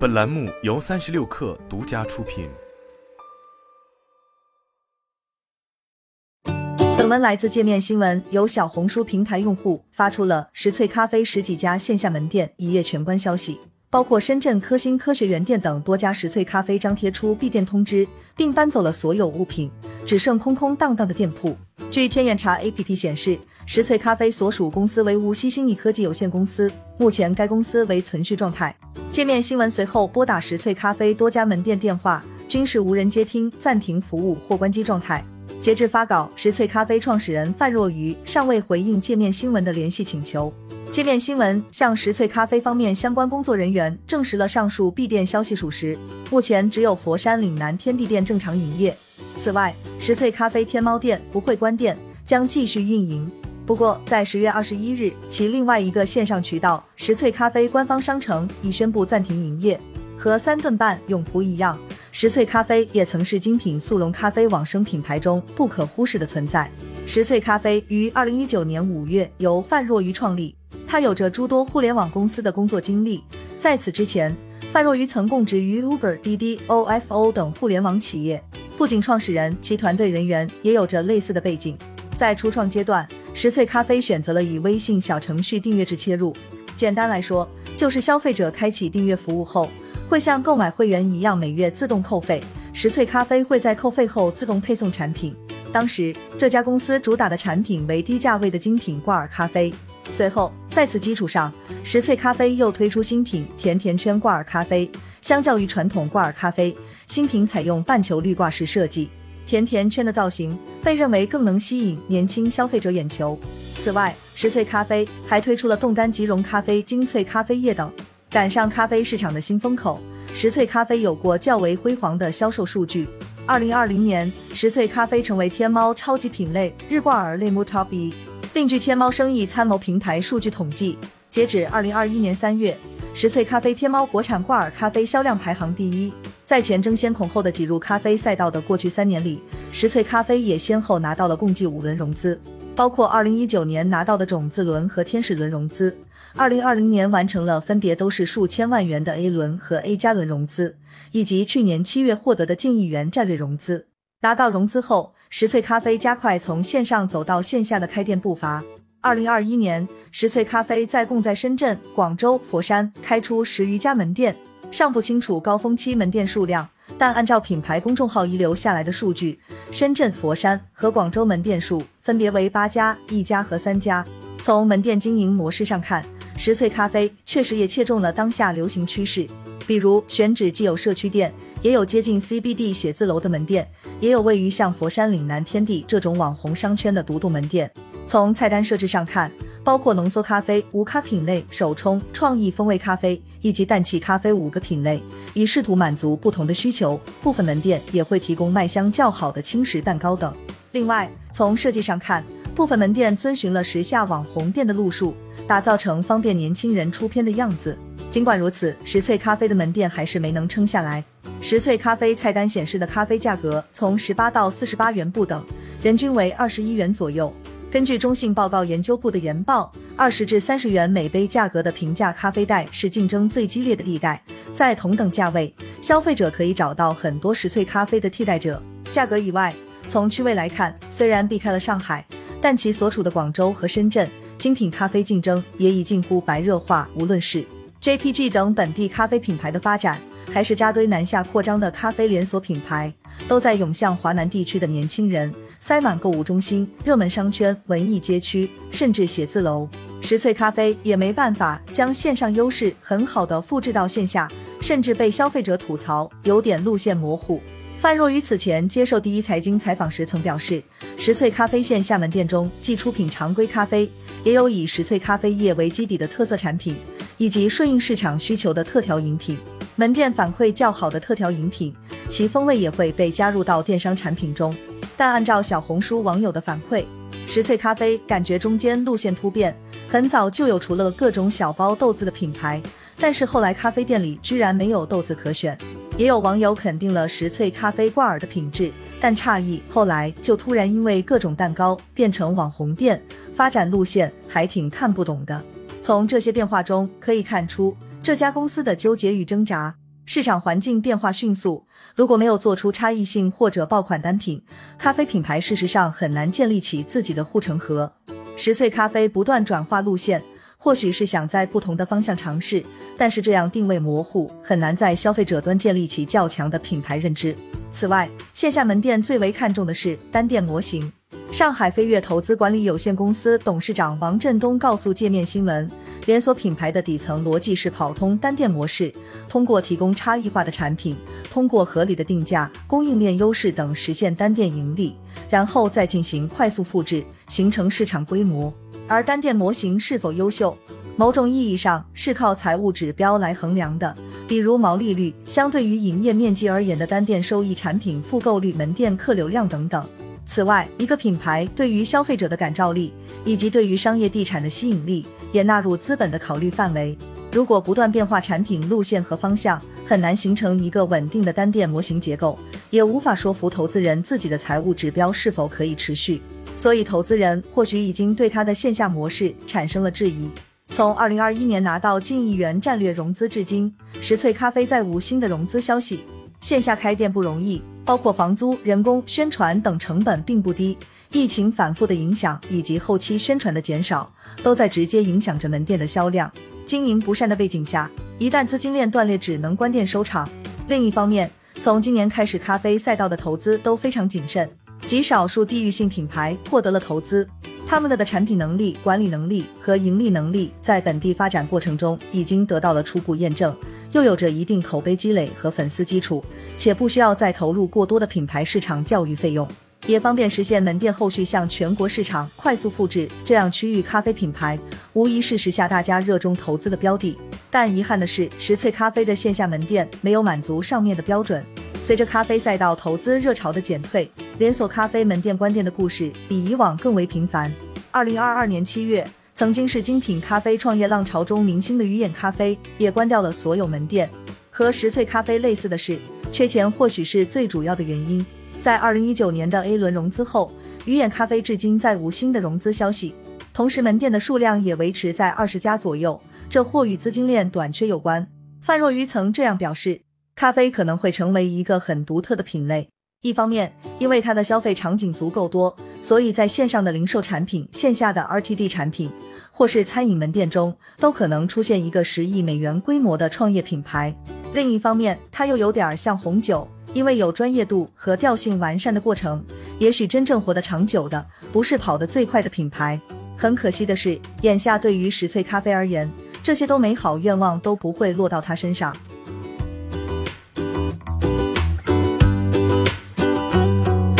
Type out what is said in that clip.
本栏目由三十六氪独家出品。本文来自界面新闻，由小红书平台用户发出了石萃咖啡十几家线下门店一夜全关消息，包括深圳科兴科学园店等多家石萃咖啡张贴出闭店通知，并搬走了所有物品，只剩空空荡荡的店铺。据天眼查 APP 显示。石萃咖啡所属公司为无锡新意科技有限公司，目前该公司为存续状态。界面新闻随后拨打石萃咖啡多家门店电话，均是无人接听、暂停服务或关机状态。截至发稿，石萃咖啡创始人范若愚尚未回应界面新闻的联系请求。界面新闻向石萃咖啡方面相关工作人员证实了上述闭店消息属实，目前只有佛山岭南天地店正常营业。此外，石萃咖啡天猫店不会关店，将继续运营。不过，在十月二十一日，其另外一个线上渠道石萃咖啡官方商城已宣布暂停营业。和三顿半永璞一样，石萃咖啡也曾是精品速溶咖啡网生品牌中不可忽视的存在。石萃咖啡于二零一九年五月由范若愚创立，他有着诸多互联网公司的工作经历。在此之前，范若愚曾供职于 Uber、滴滴、OFO 等互联网企业。不仅创始人，其团队人员也有着类似的背景。在初创阶段。石萃咖啡选择了以微信小程序订阅制切入，简单来说，就是消费者开启订阅服务后，会像购买会员一样每月自动扣费，石萃咖啡会在扣费后自动配送产品。当时这家公司主打的产品为低价位的精品挂耳咖啡。随后在此基础上，石萃咖啡又推出新品甜甜圈挂耳咖啡。相较于传统挂耳咖啡，新品采用半球滤挂式设计。甜甜圈的造型被认为更能吸引年轻消费者眼球。此外，石萃咖啡还推出了冻干即溶咖啡、精粹咖啡液等，赶上咖啡市场的新风口。石萃咖啡有过较为辉煌的销售数据。二零二零年，石萃咖啡成为天猫超级品类日挂耳类目 Top 一。另据天猫生意参谋平台数据统计，截止二零二一年三月，石萃咖啡天猫国产挂耳咖啡销量排行第一。在前争先恐后的挤入咖啡赛道的过去三年里，石萃咖啡也先后拿到了共计五轮融资，包括二零一九年拿到的种子轮和天使轮融资，二零二零年完成了分别都是数千万元的 A 轮和 A 加轮融资，以及去年七月获得的近亿元战略融资。拿到融资后，石萃咖啡加快从线上走到线下的开店步伐。二零二一年，石萃咖啡在共在深圳、广州、佛山开出十余家门店。尚不清楚高峰期门店数量，但按照品牌公众号遗留下来的数据，深圳、佛山和广州门店数分别为八家、一家和三家。从门店经营模式上看，石萃咖啡确实也切中了当下流行趋势。比如选址既有社区店，也有接近 CBD 写字楼的门店，也有位于像佛山岭南天地这种网红商圈的独栋门店。从菜单设置上看，包括浓缩咖啡、无咖品类、手冲、创意风味咖啡以及氮气咖啡五个品类，以试图满足不同的需求。部分门店也会提供卖相较好的轻食蛋糕等。另外，从设计上看，部分门店遵循了时下网红店的路数，打造成方便年轻人出片的样子。尽管如此，石萃咖啡的门店还是没能撑下来。石萃咖啡菜单显示的咖啡价格从十八到四十八元不等，人均为二十一元左右。根据中信报告研究部的研报，二十至三十元每杯价格的平价咖啡袋是竞争最激烈的地带。在同等价位，消费者可以找到很多石萃咖啡的替代者。价格以外，从区位来看，虽然避开了上海，但其所处的广州和深圳，精品咖啡竞争也已近乎白热化。无论是 JPG 等本地咖啡品牌的发展，还是扎堆南下扩张的咖啡连锁品牌，都在涌向华南地区的年轻人。塞满购物中心、热门商圈、文艺街区，甚至写字楼。石萃咖啡也没办法将线上优势很好的复制到线下，甚至被消费者吐槽有点路线模糊。范若愚此前接受第一财经采访时曾表示，石萃咖啡线下门店中既出品常规咖啡，也有以石萃咖啡液为基底的特色产品，以及顺应市场需求的特调饮品。门店反馈较好的特调饮品，其风味也会被加入到电商产品中。但按照小红书网友的反馈，石萃咖啡感觉中间路线突变，很早就有除了各种小包豆子的品牌，但是后来咖啡店里居然没有豆子可选。也有网友肯定了石萃咖啡挂耳的品质，但诧异后来就突然因为各种蛋糕变成网红店，发展路线还挺看不懂的。从这些变化中可以看出这家公司的纠结与挣扎。市场环境变化迅速，如果没有做出差异性或者爆款单品，咖啡品牌事实上很难建立起自己的护城河。十岁咖啡不断转化路线，或许是想在不同的方向尝试，但是这样定位模糊，很难在消费者端建立起较强的品牌认知。此外，线下门店最为看重的是单店模型。上海飞跃投资管理有限公司董事长王振东告诉界面新闻，连锁品牌的底层逻辑是跑通单店模式，通过提供差异化的产品，通过合理的定价、供应链优势等实现单店盈利，然后再进行快速复制，形成市场规模。而单店模型是否优秀，某种意义上是靠财务指标来衡量的，比如毛利率、相对于营业面积而言的单店收益、产品复购率、门店客流量等等。此外，一个品牌对于消费者的感召力，以及对于商业地产的吸引力，也纳入资本的考虑范围。如果不断变化产品路线和方向，很难形成一个稳定的单店模型结构，也无法说服投资人自己的财务指标是否可以持续。所以，投资人或许已经对他的线下模式产生了质疑。从二零二一年拿到近亿元战略融资至今，石萃咖啡再无新的融资消息。线下开店不容易。包括房租、人工、宣传等成本并不低，疫情反复的影响以及后期宣传的减少，都在直接影响着门店的销量。经营不善的背景下，一旦资金链断裂，只能关店收场。另一方面，从今年开始，咖啡赛道的投资都非常谨慎，极少数地域性品牌获得了投资，他们的的产品能力、管理能力和盈利能力在本地发展过程中已经得到了初步验证。又有着一定口碑积累和粉丝基础，且不需要再投入过多的品牌市场教育费用，也方便实现门店后续向全国市场快速复制。这样区域咖啡品牌无疑是时下大家热衷投资的标的。但遗憾的是，石萃咖啡的线下门店没有满足上面的标准。随着咖啡赛道投资热潮的减退，连锁咖啡门店关店的故事比以往更为频繁。二零二二年七月。曾经是精品咖啡创业浪潮中明星的鱼眼咖啡也关掉了所有门店。和石萃咖啡类似的是，缺钱或许是最主要的原因。在二零一九年的 A 轮融资后，鱼眼咖啡至今再无新的融资消息，同时门店的数量也维持在二十家左右，这或与资金链短缺有关。范若愚曾这样表示，咖啡可能会成为一个很独特的品类。一方面，因为它的消费场景足够多，所以在线上的零售产品、线下的 RTD 产品。或是餐饮门店中都可能出现一个十亿美元规模的创业品牌。另一方面，它又有点像红酒，因为有专业度和调性完善的过程，也许真正活得长久的不是跑得最快的品牌。很可惜的是，眼下对于石萃咖啡而言，这些都美好愿望都不会落到他身上。